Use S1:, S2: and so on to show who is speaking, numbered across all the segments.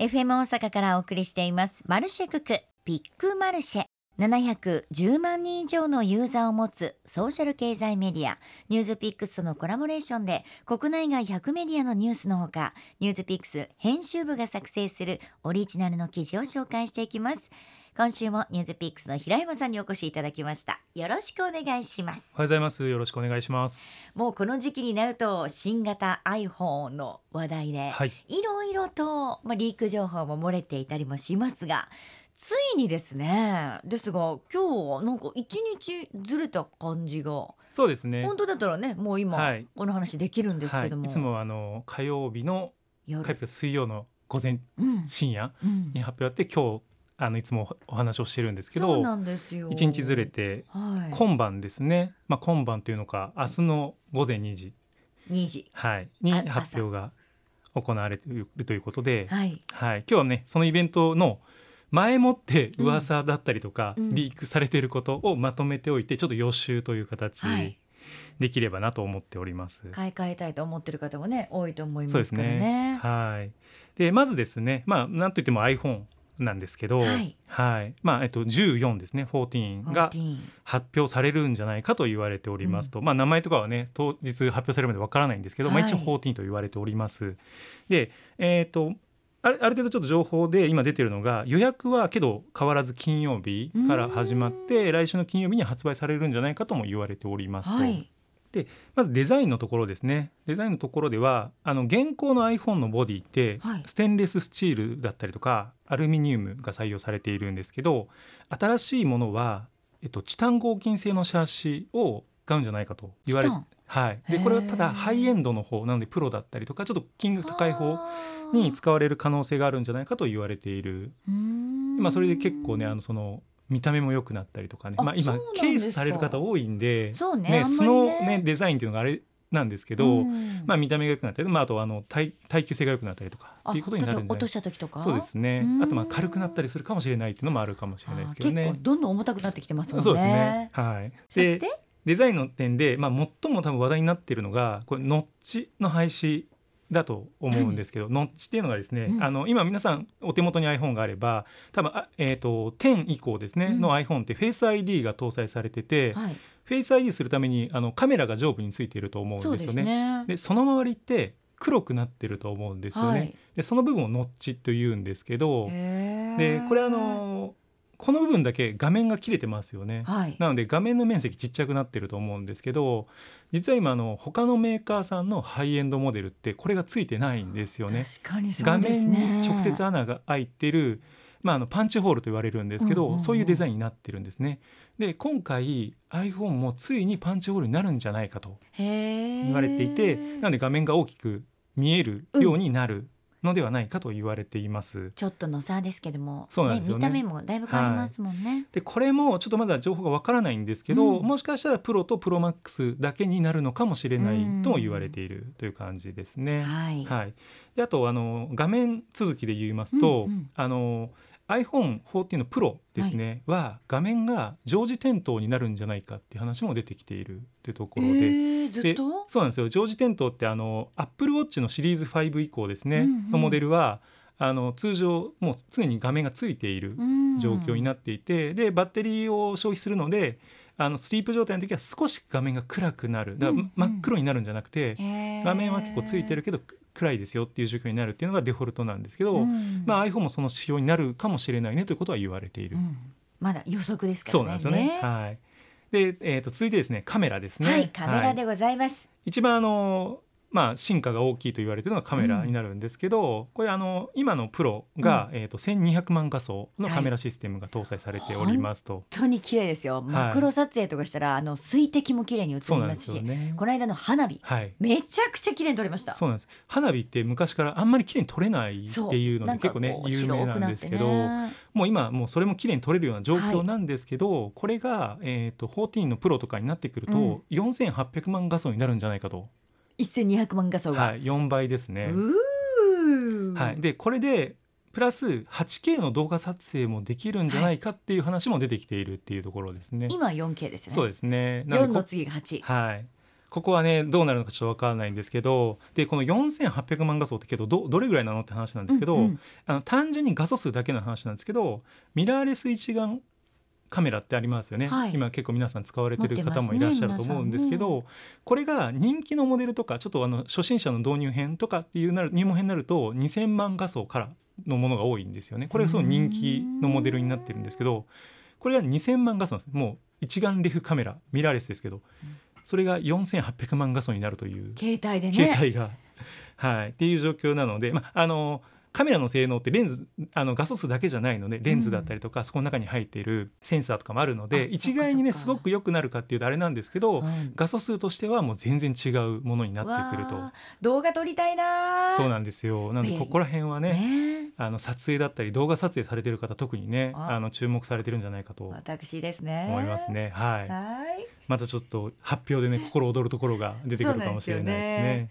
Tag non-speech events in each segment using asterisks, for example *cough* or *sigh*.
S1: FM 大阪からお送りしています。マルシェククビッグマルシェ。710万人以上のユーザーを持つソーシャル経済メディア。ニュースピックスとのコラボレーションで国内外100メディアのニュースのほかニュースピックス編集部が作成するオリジナルの記事を紹介していきます。今週もニュースピックスの平山さんにお越しいただきましたよろしくお願いします
S2: おはようございます。よろしくお願いします。
S1: もうこの時期になると新型 iPhone の話題で、
S2: はい。
S1: いろいろと、まあ、リーク情報も漏れていたりもしますがついにですねですが今日はなんか一日ずれた感じが
S2: そうですね。
S1: 本当だったらねもう今、
S2: はい
S1: この話できるんですけども、
S2: はい。いつもあの火曜日の火曜
S1: 夜
S2: 日と水曜の午前
S1: うん
S2: 深夜
S1: うん
S2: に発表あって今日あのいつもお話をしてるんですけど一日ずれて
S1: はい、
S2: 今晩ですね。まあ今晩というのか明日の午前2時。
S1: 2時。
S2: はい。に
S1: あ
S2: 発表が行われているということで、
S1: はい。
S2: はい。今日はねそのイベントの前もって噂だったりとか、
S1: うん。
S2: リークされていることをまとめておいてちょっと予習という形
S1: はい。
S2: できればなと思っております。
S1: 買い替えたいと思ってる方もね多いと思いますからね。
S2: ね。はい。でまずですね、まあなんといっても iPhone なんですけど、
S1: はい。
S2: はい。まあえっと14ですね、14が
S1: 14
S2: 発表されるんじゃないかと言われておりますと、まあ名前とかはね当日発表されるまでわからないんですけど、まあ
S1: はい
S2: 一応14と言われております。で、えっとあるある程度ちょっと情報で今出てるのが予約はけど変わらず金曜日から始まって来週の金曜日に発売されるんじゃないかとも言われておりますと。
S1: はい
S2: まずデザインのところですね。デザインのところではあの現行の iPhone のボディって、
S1: はい。
S2: ステンレススチールだったりとかアルミニウムが採用されているんですけど新しいものは、えっと、チタン合金製のシャーシを使うんじゃないかと言われ
S1: チタン。
S2: はい、でこれはただハイエンドの方なのでプロだったりとかちょっと金額高い方
S1: はあ。
S2: に使われる可能性があるんじゃないかと言われている、まあ、それで結構ねあのその見た目も良くなったりとかね。
S1: あ
S2: まあ、今ケースされる方多いんで
S1: そうね
S2: ね素の、
S1: ね
S2: ね、デザインっていうのがあれなんですけど、
S1: うん。
S2: まあ、見た目が良くなったり、まあ、あとはあの耐耐久性が良くなったりとかっていうことになるんじゃない
S1: あ例えば落とした時とか？
S2: そうですね。
S1: うん。
S2: あとまあ軽くなったりするかもしれないっていうのもあるかもしれないですけどね。
S1: どんどん重たくなってきてますもんね。
S2: そうですね、はい、で
S1: そして？
S2: デザインの点で、まあ、最も多分話題になっているのがこれノッチの廃止だと思うんですけどノッチっていうのがですね、
S1: うん。
S2: あの今皆さんお手元に iPhone があれば多分あ、えー、と10以降ですね、
S1: うん。
S2: の iPhone って Face ID が搭載されてて、
S1: はい。
S2: Face ID するためにあのカメラが上部についていると思うん
S1: です
S2: よね。
S1: ね。
S2: でその周りって黒くなってると思うんですよね。
S1: はい。
S2: でその部分をノッチと言うんですけどでこれあのこの部分だけ画面が切れてますよね。
S1: はい
S2: なので画面の面積ちっちゃくなってると思うんですけど実は今あの他のメーカーさんのハイエンドモデルってこれがついてないんですよね。
S1: 確かにそ
S2: 画
S1: うですね
S2: 面に直接穴が開いてる、まあ、あのパンチホールと言われるんですけど、
S1: うんうんうん
S2: そういうデザインになってるんですね。で今回 iPhone もついにパンチホールになるんじゃないかと言われていてなので画面が大きく見えるようになるのではないかと言われています。
S1: ちょっとの差ですけども。
S2: そうなんですよね。
S1: 見た目もだいぶ変わりますもんね、
S2: でこれもちょっとまだ情報がわからないんですけど、
S1: うん。
S2: もしかしたらプロとプロマックスだけになるのかもしれない
S1: うん
S2: とも言われているという感じですね。
S1: はい、
S2: はい、であとあの画面続きで言いますと、
S1: うんうん。
S2: あの iPhone14 のプロですね、は画面が常時点灯になるんじゃないかっていう話も出てきているっていうところで。
S1: えーずっ
S2: で
S1: と
S2: そうなんですよ。常時点灯ってあの Apple Watch のシリーズ5以降ですね、
S1: うんうん。
S2: のモデルはあの通常もう常に画面がついている状況になっていて、でバッテリーを消費するのであのスリープ状態の時は少し画面が暗くなる。だから
S1: うんうん。
S2: 真っ黒になるんじゃなくて、
S1: へー。
S2: 画面は結構ついてるけど暗いですよっていう状況になるっていうのがデフォルトなんですけど、
S1: うん。
S2: まあ、iPhone もその仕様になるかもしれないねということは言われている、
S1: うん。まだ予測ですからね。
S2: そうなんですよね。はい。でえー、と続いてですねカメラですね。
S1: はいカメラでございます、
S2: 一番あのまあ、進化が大きいと言われているのがカメラになるんですけど、これあの今のプロが、えー、と1200万画素のカメラシステムが搭載されておりますと、
S1: 本当に綺麗ですよ。マクロ撮影とかしたら、あの水滴も綺麗に映りますし
S2: よね。
S1: この間の花火。
S2: はい。
S1: めちゃくちゃ綺麗に撮れました。
S2: そうなんです。花火って昔からあんまり綺麗に撮れないっていうので結構ね有名なんですけど、
S1: ね、
S2: もう今もうそれも綺麗に撮れるような状況なんですけど、これが、えー、と14のプロとかになってくると、
S1: うん。
S2: 4800万画素になるんじゃないかと、
S1: 1200万画素が、
S2: はい、4倍ですね。はい、でこれでプラス 8K の動画撮影もできるんじゃないかっていう話も出てきているっていうところですね。
S1: 今 4K ですよね
S2: そうですね。な
S1: 4
S2: の
S1: 次が8
S2: はい。ここはねどうなるのかちょっと分からないんですけどでこの4800万画素ってけどどどれぐらいなのって話なんですけど、
S1: うんうん
S2: あの単純に画素数だけの話なんですけどミラーレス一眼カメラってありますよね、
S1: はい。
S2: 今結構皆さん使われてる方もいらっしゃると思うんですけど、これが人気のモデルとかちょっとあの初心者の導入編とかっていうなる入門編になると2000万画素からのものが多いんですよね。これがすごい人気のモデルになってるんですけどこれが2000万画素なんです。もう一眼レフカメラミラーレスですけどそれが4800万画素になるという
S1: 携帯でね。
S2: 携帯が、はい、っていう状況なので、まあ、あのカメラの性能ってレンズあの画素数だけじゃないのでレンズだったりとか、そこの中に入っているセンサーとかもあるの
S1: あ
S2: で一概にねすごく良くなるかっていうとあれなんですけど、
S1: うん
S2: 画素数としてはもう全然違うものになってくると。
S1: 動画撮りたいな
S2: そうなんですよ。なのでここら辺はね
S1: ね。
S2: あの撮影だったり動画撮影されてる方特にね
S1: あ。
S2: あの注目されてるんじゃないかと
S1: 私ですね。
S2: 思いますね。はい。
S1: はい。
S2: またちょっと発表でね心躍るところが出てくるかもしれないですね。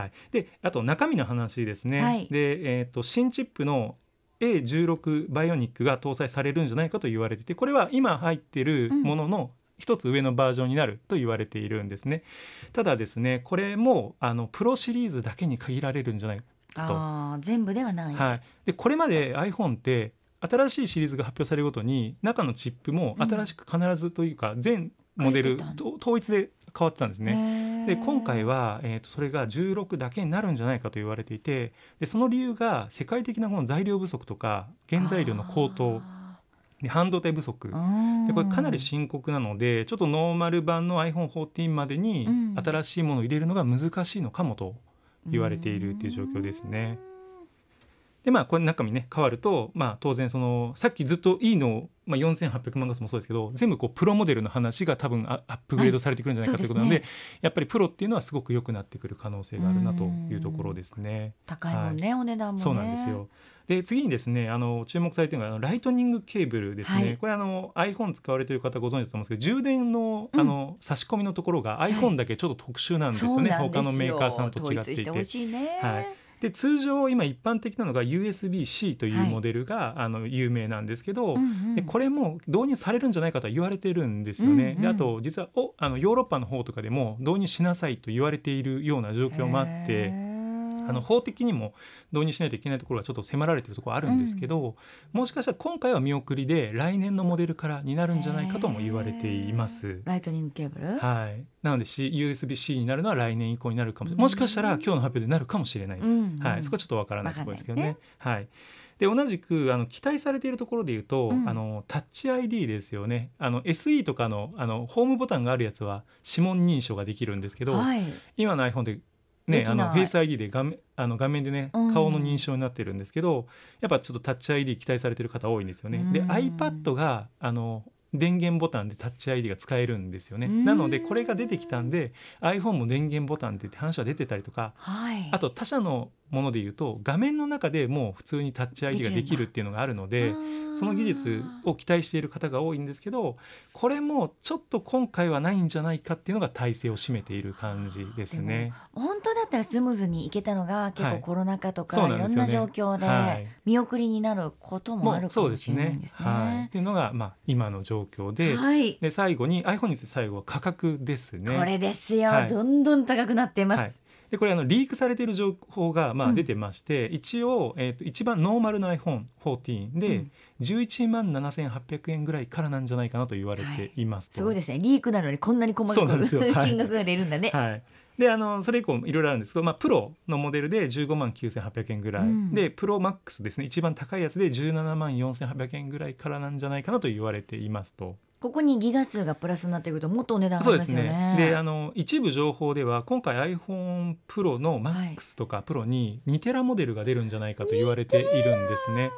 S2: はい、であと中身の話ですね。
S1: はい。
S2: で、えー、と新チップの A16 バイオニックが搭載されるんじゃないかと言われていてこれは今入ってるものの一つ上のバージョンになると言われているんですね。ただですねこれもあのプロシリーズだけに限られるんじゃないか
S1: あー全部ではない、
S2: はい、でこれまで iPhone って新しいシリーズが発表されるごとに中のチップも新しく必ずというか全モデル統一で変わってたんですね。
S1: ね
S2: で今回は、えー、とそれが16だけになるんじゃないかと言われていてでその理由が世界的なこの材料不足とか原材料の高騰で半導体不足。でこれかなり深刻なのでちょっとノーマル版の iPhone14 までに
S1: うん。
S2: 新しいものを入れるのが難しいのかもと言われているっていう状況ですね。でまあこれ中身ね変わると、まあ、当然そのさっきずっといいの、まあ、4800万画素もそうですけど全部こうプロモデルの話が多分アアップグレードされてくるんじゃないかということなので,、
S1: そう
S2: やっぱりプロっていうのはすごく良くなってくる可能性があるなというところですね。
S1: 高いもんね、お値段もね。
S2: そうなんですよ。で次にですねあの注目されているのがライトニングケーブルですね、
S1: はい。
S2: これあの iPhone 使われている方ご存知だと思うんですけど充電の
S1: うん。
S2: あの差し込みのところが iPhone だけちょっと特殊なんですよね、
S1: そうなんですよ。
S2: 他のメーカーさんと違っていて。
S1: てほ。しいね、
S2: はいで通常今一般的なのが USB-C とい
S1: はい。
S2: うモデルが、あの有名なんですけど、でこれも導入されるんじゃないかとは言われてるんですよね。であと実はおあのヨーロッパの方とかでも導入しなさいと言われているような状況もあってあの法的にも導入しないといけないところはちょっと迫られているところあるんですけど、もしかしたら今回は見送りで来年のモデルからになるんじゃないかとも言われています。
S1: ライトニングケーブル、
S2: はい、なので C USB-C になるのは来年以降になるかもしれ
S1: うん
S2: ないもしかしたら今日の発表でなるかもしれないです。
S1: うんうん
S2: はい、そこはちょっとわからないところですけどね。
S1: わ
S2: はい。で同じくあの期待されているところで言うと、
S1: うん
S2: あのタッチ ID ですよね。あの SE とかのあのホームボタンがあるやつは指紋認証ができるんですけど、
S1: はい、
S2: 今の iPhone でねあのフェイス ID で画面あの画面でね
S1: うん。
S2: 顔の認証になってるんですけど、やっぱちょっとタッチ ID 期待されてる方多いんですよね。で
S1: うん。
S2: iPad があの電源ボタンでタッチ ID が使えるんですよね。
S1: うん。
S2: なのでこれが出てきたんで iPhone も電源ボタンって話は出てたりとか
S1: はい、
S2: あと他社のもので言うと画面の中でもう普通にタッチ ID ができるっていうのがあるのでその技術を期待している方が多いんですけどこれもちょっと今回はないんじゃないかっていうのが体制を占めている感じですね。
S1: 本当だったらスムーズにいけたのが結
S2: はい。
S1: 構コロナ禍とか、
S2: そう
S1: い、ろんな状況で
S2: はい。
S1: 見送りになることもあるかもしれないんですね。
S2: はい、っていうのが、まあ、今の状況で,、
S1: はい。
S2: で最後に iPhone に最後は価格ですね。
S1: これですよ、
S2: はい。
S1: どんどん高くなっています。
S2: はいでこれあのリークされている情報がま
S1: うん。
S2: あ出てまして、一応、えー、と一番ノーマルの iPhone14 で、
S1: うん。
S2: 11万7800円ぐらいからなんじゃないかなと言われてい。ますと。
S1: すごいですね。リークなのにこんなに細か
S2: そうなんですよ。
S1: く *laughs*
S2: はい。
S1: 金額が出るんだね。
S2: はい、であのそれ以降いろいろあるんですけど、まあ、プロのモデルで15万9800円ぐらい、
S1: うん。
S2: でプロマックスですね。一番高いやつで17万4800円ぐらいからなんじゃないかなと言われていますと。
S1: ここにギガ数がプラスになってくるともっとお値段上がり
S2: そうで
S1: ますすよね。
S2: ねであの一部情報では今回 iPhone プロの MAX とかプロに2テラモデルが出るんじゃないかと言われているんですね。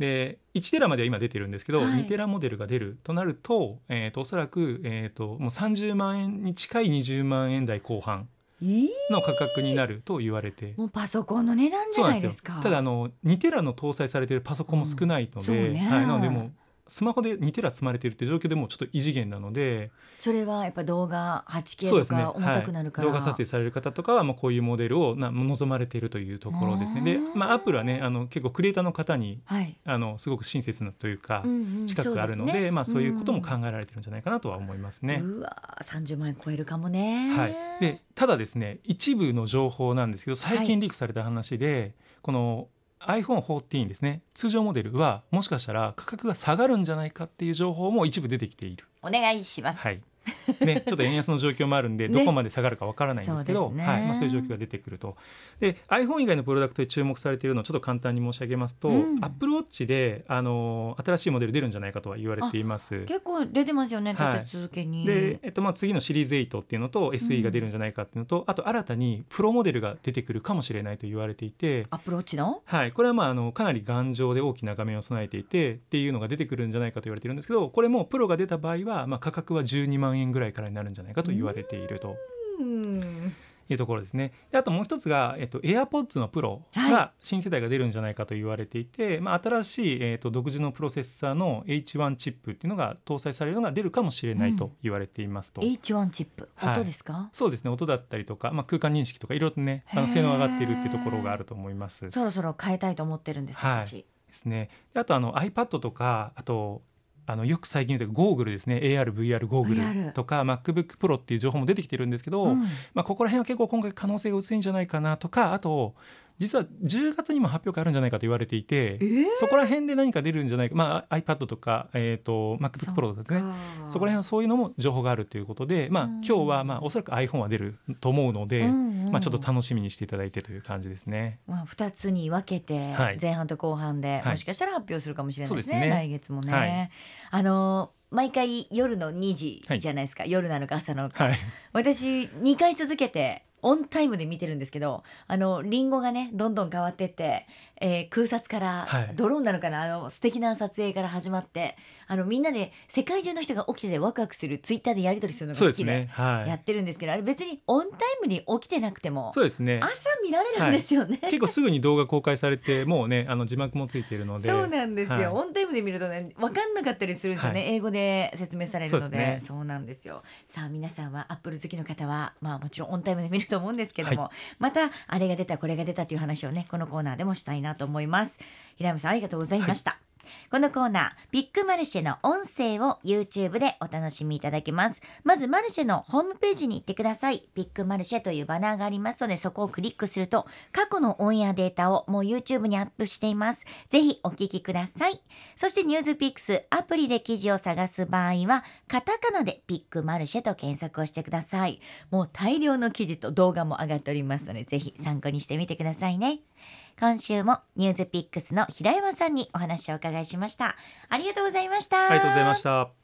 S2: で1テラまでは今出てるんですけど、
S1: はい
S2: 2テラモデルが出るとなると,、えー、とおそらく、えー、ともう30万円に近い20万円台後半
S1: えー
S2: の価格になると言われて。
S1: もうパソコンの値段じゃ
S2: な
S1: いですすか。
S2: よただあの2テラの搭載されているパソコンも少ないので、
S1: うんね
S2: はい、なのでもうスマホで2テラ積まれているって状況でもうちょっと異次元なので
S1: それはやっぱ動画 8K とか重たくなるから、
S2: はい、動画撮影される方とかはまあこういうモデルをな望まれているというところですね。で、まあ、アップルはねあの結構クリエイターの方に
S1: はい。
S2: あのすごく親切なというか、
S1: うんうん。
S2: 近くあるので,、
S1: そうすね。
S2: まあ、そういうことも考
S1: ん。
S2: えられてるんじゃないかなとは思いますね。
S1: うわー30万円超えるかもね。
S2: はい、でただですね一部の情報なんですけど最
S1: はい。
S2: 近リークされた話で、この iPhone14 ですね。通常モデルはもしかしたら価格が下がるんじゃないかっていう情報も一部出てきている。
S1: お願いします、
S2: はい *laughs* ね、ちょっと円安の状況もあるんで、
S1: ね。
S2: どこまで下がるかわからないんですけど、
S1: ね。
S2: はいまあ、そういう状況が出てくると。で iPhone 以外のプロダクトで注目されているのをちょっと簡単に申し上げますと、
S1: うん。
S2: Apple Watch であの新しいモデル出るんじゃないかとは言われています。
S1: 結構出てますよね
S2: はい。
S1: 立て続けに、
S2: で、えっと、まあ次のシリーズ8っていうのと SE が出るんじゃないかっていうのと、あと新たにプロモデルが出てくるかもしれないと言われていて、
S1: アップローチの？
S2: はい、これはまああのかなり頑丈で大きな画面を備えていてっていうのが出てくるんじゃないかと言われているんですけどこれもプロが出た場合は、まあ、価格は12万円ぐらいからになるんじゃないかと言われていると。
S1: うん。
S2: いうところですね。であともう一つが、えっと、AirPods のプロ
S1: はい。
S2: が新世代が出るんじゃないかと言われていて、まあ、新しい、えっと、独自のプロセッサーの H1 チップっていうのが搭載されるのが出るかもしれないと言われていますと。
S1: H1 チップ。
S2: はい。
S1: 音ですか、
S2: そうですね。音だったりとか、まあ、空間認識とかいろいろとねあの性能上がっているっていうところがあると思います。
S1: そろそろ変えたいと思ってるんです
S2: はい。
S1: 私、
S2: ですね。であとあの iPad とかあとあのよく最近言うとゴーグルですね。ARVR ゴーグルとか MacBook Pro っていう情報も出てきてるんですけど、
S1: うん。
S2: まあ、ここら辺は結構今回可能性が薄いんじゃないかなとかあと実は10月にも発表会あるんじゃないかと言われていて
S1: えー？
S2: そこら辺で何か出るんじゃないか、まあ、iPad とか、えー、と MacBook Pro とかね。そこら辺はそういうのも情報があるということで、まあ、
S1: うん。
S2: 今日はまあおそらく iPhone は出ると思うので、
S1: うんうん
S2: まあ、ちょっと楽しみにしていただいてという感じですね。
S1: まあ、2つに分けて
S2: はい。
S1: 前半と後半で、
S2: はい。
S1: もしかしたら発表するかもしれないですね,、
S2: そうですね。
S1: 来月もね、
S2: はい。
S1: あの毎回夜の2時じゃないですか、夜なのか朝なのか、
S2: はい、
S1: 私2回続けてオンタイムで見てるんですけどあのリンゴがねどんどん変わってって、えー空撮から、
S2: はい。
S1: ドローンなのかな？あの素敵な撮影から始まってあのみんなで世界中の人が起きててワクワクするツイッターでやり取りするのが好きで
S2: ね。はい。
S1: やってるんですけど、あれ別にオンタイムに起きてなくても
S2: そうですね。
S1: 朝見られるんですよね。
S2: 結構すぐに動画公開されてもうねあの字幕もついているので。
S1: そうなんですよ、
S2: はい。
S1: オンタイムで見るとね分かんなかったりするんですよね、
S2: は
S1: 英語で説明されるので。
S2: そうね。
S1: そうなんですよ。さあ皆さんはアップル好きの方はまあもちろんオンタイムで見ると思うんですけども、またあれが出たこれが出たという話をねこのコーナーでもしたいなと思います。平山さんありがとうございました、このコーナービッグマルシェの音声を YouTube でお楽しみいただけます。まずマルシェのホームページに行ってください。ビッグマルシェというバナーがありますのでそこをクリックすると過去のオンエアデータをもう YouTube にアップしています。ぜひお聞きください。そしてニュースピックスアプリで記事を探す場合はカタカナでビッグマルシェと検索をしてください。もう大量の記事と動画も上がっておりますのでぜひ参考にしてみてくださいね。今週もニュースピックスの平山さんにお話をお伺いしましたありがとうございました
S2: ありがとうございました。